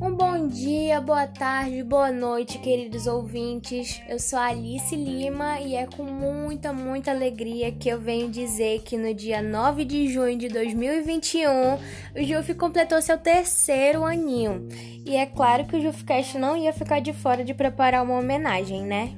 Um bom dia, boa tarde, boa noite, queridos ouvintes. Eu sou Alice Lima e é com muita, muita alegria que eu venho dizer que no dia 9 de junho de 2021 o Juf completou seu terceiro aninho. E é claro que o Jufcast não ia ficar de fora de preparar uma homenagem, né?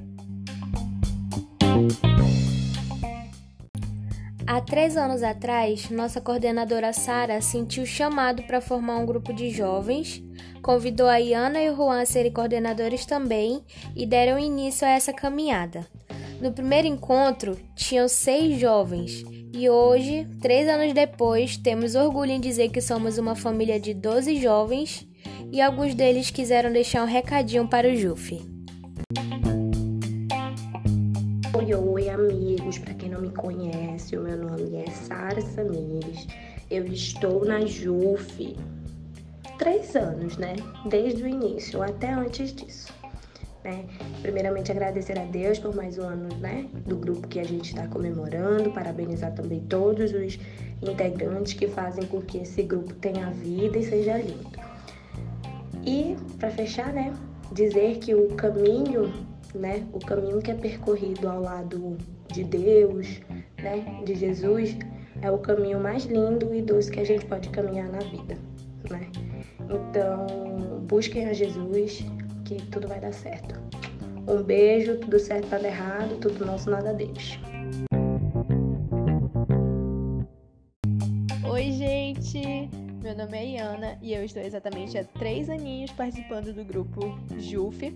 Há três anos atrás, nossa coordenadora Sara sentiu chamado para formar um grupo de jovens, convidou a Iana e o Juan a serem coordenadores também e deram início a essa caminhada. No primeiro encontro, tinham seis jovens e hoje, três anos depois, temos orgulho em dizer que somos uma família de 12 jovens e alguns deles quiseram deixar um recadinho para o Jufi. Oi, amigos. Para quem não me conhece, o meu nome é Sara Samires. Eu estou na JUF três anos, né? Desde o início, até antes disso. Né? Primeiramente, agradecer a Deus por mais um ano né, do grupo que a gente está comemorando, parabenizar também todos os integrantes que fazem com que esse grupo tenha vida e seja lindo. E, para fechar, né, dizer que o caminho né? O caminho que é percorrido ao lado de Deus, né? De Jesus, é o caminho mais lindo e doce que a gente pode caminhar na vida, né? Então, busquem a Jesus, que tudo vai dar certo. Um beijo, tudo certo, nada errado, tudo nosso, nada deles. Oi, gente! Meu nome é Iana e eu estou exatamente há três aninhos participando do grupo JUF,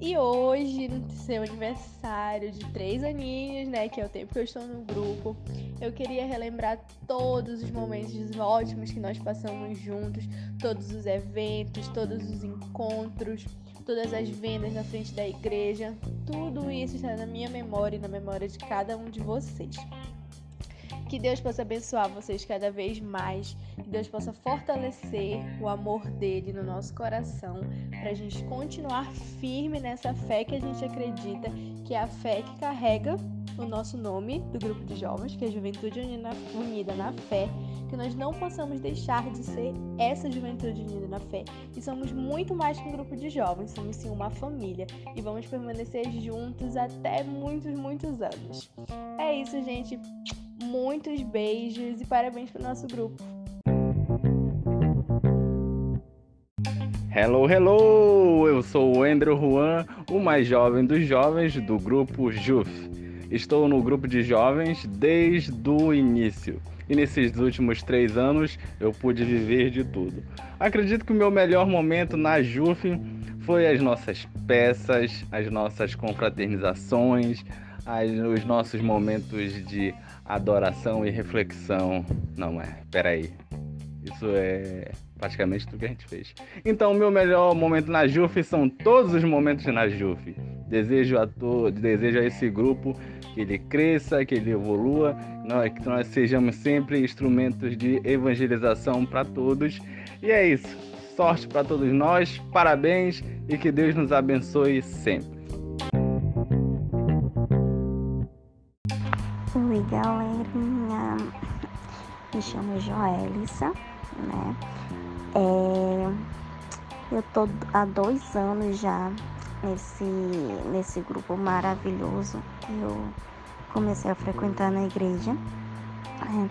e hoje, no seu aniversário de três aninhos, né, que é o tempo que eu estou no grupo, eu queria relembrar todos os momentos ótimos que nós passamos juntos, todos os eventos, todos os encontros, todas as vendas na frente da igreja. Tudo isso está na minha memória e na memória de cada um de vocês. Que Deus possa abençoar vocês cada vez mais, que Deus possa fortalecer o amor dele no nosso coração, para a gente continuar firme nessa fé que a gente acredita, que é a fé que carrega o nosso nome do grupo de jovens, que é a Juventude Unida na Fé, que nós não possamos deixar de ser essa Juventude Unida na Fé. E somos muito mais que um grupo de jovens, somos sim uma família e vamos permanecer juntos até muitos, muitos anos. É isso, gente. Muitos beijos e parabéns para o nosso grupo. Hello, hello! Eu sou o Andrew Juan, o mais jovem dos jovens do grupo JUF. Estou no grupo de jovens desde o início e nesses últimos três anos eu pude viver de tudo. Acredito que o meu melhor momento na JUF foi as nossas peças, as nossas confraternizações, as, os nossos momentos de adoração e reflexão. Não é, peraí. Isso é praticamente tudo que a gente fez. Então, o meu melhor momento na JUF são todos os momentos na JUF. Desejo a, to... Desejo a esse grupo que ele cresça, que ele evolua, que nós sejamos sempre instrumentos de evangelização para todos. E é isso. Sorte para todos nós, parabéns e que Deus nos abençoe sempre. Oi, galerinha. Me chamo Joelissa, né? É, eu tô há dois anos já nesse, nesse grupo maravilhoso que eu comecei a frequentar na igreja, né?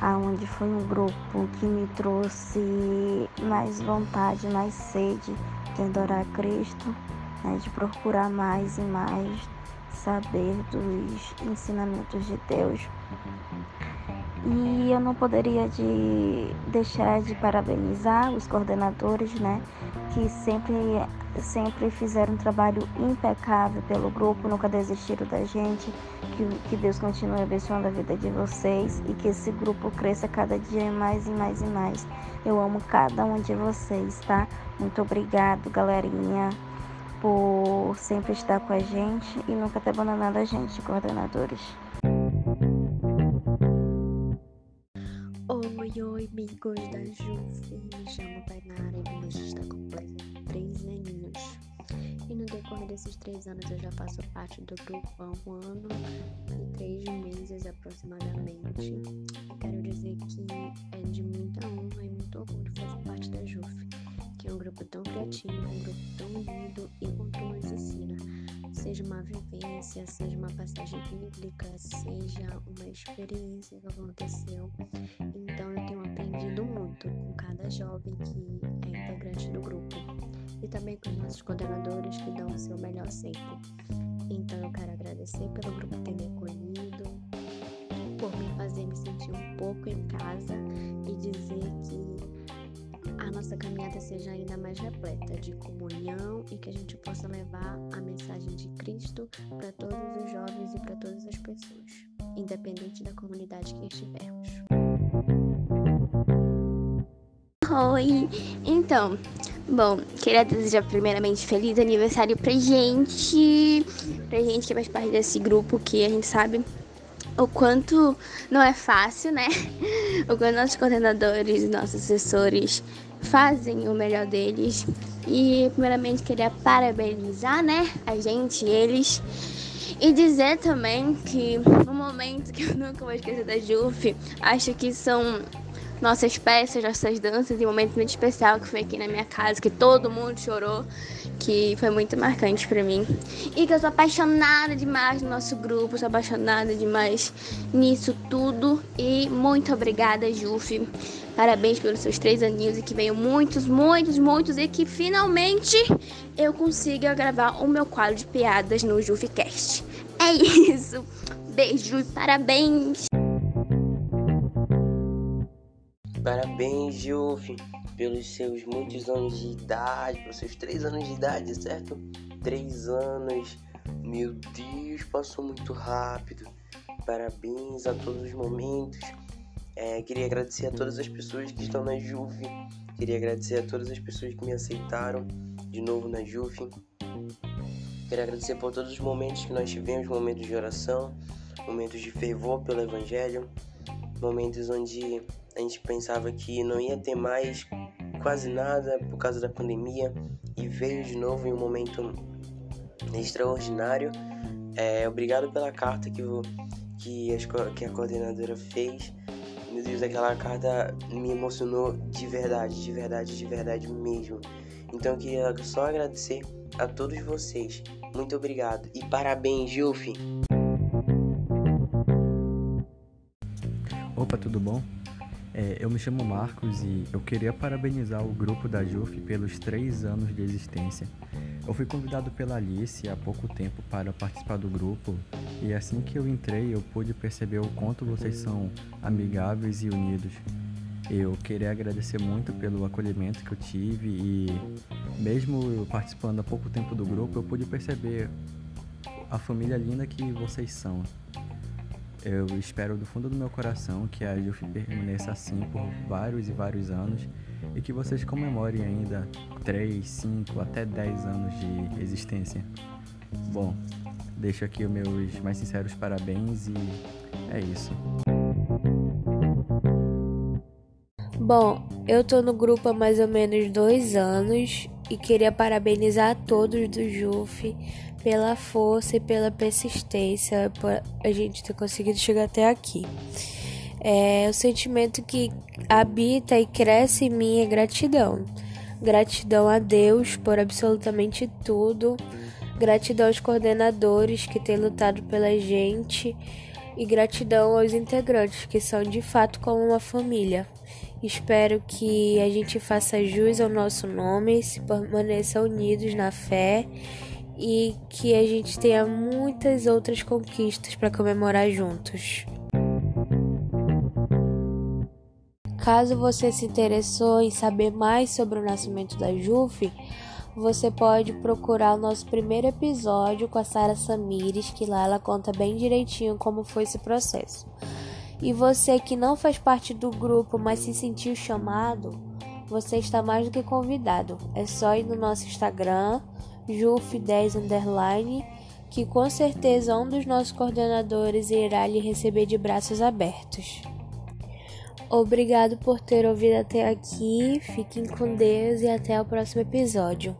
aonde foi um grupo que me trouxe mais vontade, mais sede de adorar Cristo, né? de procurar mais e mais saber dos ensinamentos de Deus. E eu não poderia de deixar de parabenizar os coordenadores, né, que sempre sempre fizeram um trabalho impecável pelo grupo, nunca desistiram da gente. Que, que Deus continue abençoando a vida de vocês e que esse grupo cresça cada dia mais e mais e mais. Eu amo cada um de vocês, tá? Muito obrigado, galerinha por sempre estar com a gente e nunca ter abandonado a gente, coordenadores. amigos da JUF, me chamo Tainara e meu está completa 3 aninhos. E no decorrer desses 3 anos eu já faço parte do grupo há um ano e 3 meses aproximadamente. Quero dizer que é de muita honra e muito orgulho fazer parte da JUF, que é um grupo tão criativo, um grupo tão unido e com tão nos ensina. Seja uma vivência, seja uma passagem bíblica, seja uma experiência que aconteceu. Então, nossos coordenadores que dão o seu melhor sempre. Então eu quero agradecer pelo grupo ter me acolhido, por me fazer me sentir um pouco em casa e dizer que a nossa caminhada seja ainda mais repleta de comunhão e que a gente possa levar a mensagem de Cristo para todos os jovens e para todas as pessoas, independente da comunidade que estivermos. Oi! Então, bom, queria desejar primeiramente feliz aniversário pra gente, pra gente que faz parte desse grupo que a gente sabe o quanto não é fácil, né? O quanto nossos coordenadores, nossos assessores fazem o melhor deles. E primeiramente queria parabenizar, né, a gente, eles. E dizer também que no momento que eu nunca vou esquecer da JUF, acho que são nossas peças, nossas danças e um momento muito especial que foi aqui na minha casa, que todo mundo chorou, que foi muito marcante para mim. E que eu sou apaixonada demais no nosso grupo, sou apaixonada demais nisso tudo. E muito obrigada, Juf. Parabéns pelos seus três aninhos e que venham muitos, muitos, muitos e que finalmente eu consiga gravar o meu quadro de piadas no JufCast. É isso. Beijo e parabéns! Parabéns, Juf, pelos seus muitos anos de idade, pelos seus três anos de idade, certo? Três anos, meu Deus, passou muito rápido. Parabéns a todos os momentos. É, queria agradecer a todas as pessoas que estão na Juve. Queria agradecer a todas as pessoas que me aceitaram de novo na Juve. Queria agradecer por todos os momentos que nós tivemos, momentos de oração, momentos de fervor pelo Evangelho, momentos onde a gente pensava que não ia ter mais quase nada por causa da pandemia e veio de novo em um momento extraordinário. É, obrigado pela carta que, que, a, que a coordenadora fez. Meu Deus, aquela carta me emocionou de verdade, de verdade, de verdade mesmo. Então eu queria só agradecer a todos vocês. Muito obrigado e parabéns, Jufi! Opa, tudo bom? É, eu me chamo Marcos e eu queria parabenizar o grupo da JUF pelos três anos de existência. Eu fui convidado pela Alice há pouco tempo para participar do grupo e assim que eu entrei eu pude perceber o quanto vocês são amigáveis e unidos. Eu queria agradecer muito pelo acolhimento que eu tive e mesmo eu participando há pouco tempo do grupo eu pude perceber a família linda que vocês são. Eu espero do fundo do meu coração que a JUF permaneça assim por vários e vários anos e que vocês comemorem ainda 3, 5, até 10 anos de existência. Bom, deixo aqui os meus mais sinceros parabéns e é isso. Bom, eu tô no grupo há mais ou menos dois anos e queria parabenizar a todos do JUF pela força e pela persistência por a gente ter conseguido chegar até aqui. É, o sentimento que habita e cresce em mim é gratidão. Gratidão a Deus por absolutamente tudo. Gratidão aos coordenadores que têm lutado pela gente. E gratidão aos integrantes que são de fato como uma família. Espero que a gente faça jus ao nosso nome, se permaneça unidos na fé e que a gente tenha muitas outras conquistas para comemorar juntos. Caso você se interessou em saber mais sobre o nascimento da JUF, você pode procurar o nosso primeiro episódio com a Sara Samires, que lá ela conta bem direitinho como foi esse processo. E você que não faz parte do grupo, mas se sentiu chamado, você está mais do que convidado. É só ir no nosso Instagram, Juf10 underline, que com certeza um dos nossos coordenadores irá lhe receber de braços abertos. Obrigado por ter ouvido até aqui, fiquem com Deus e até o próximo episódio.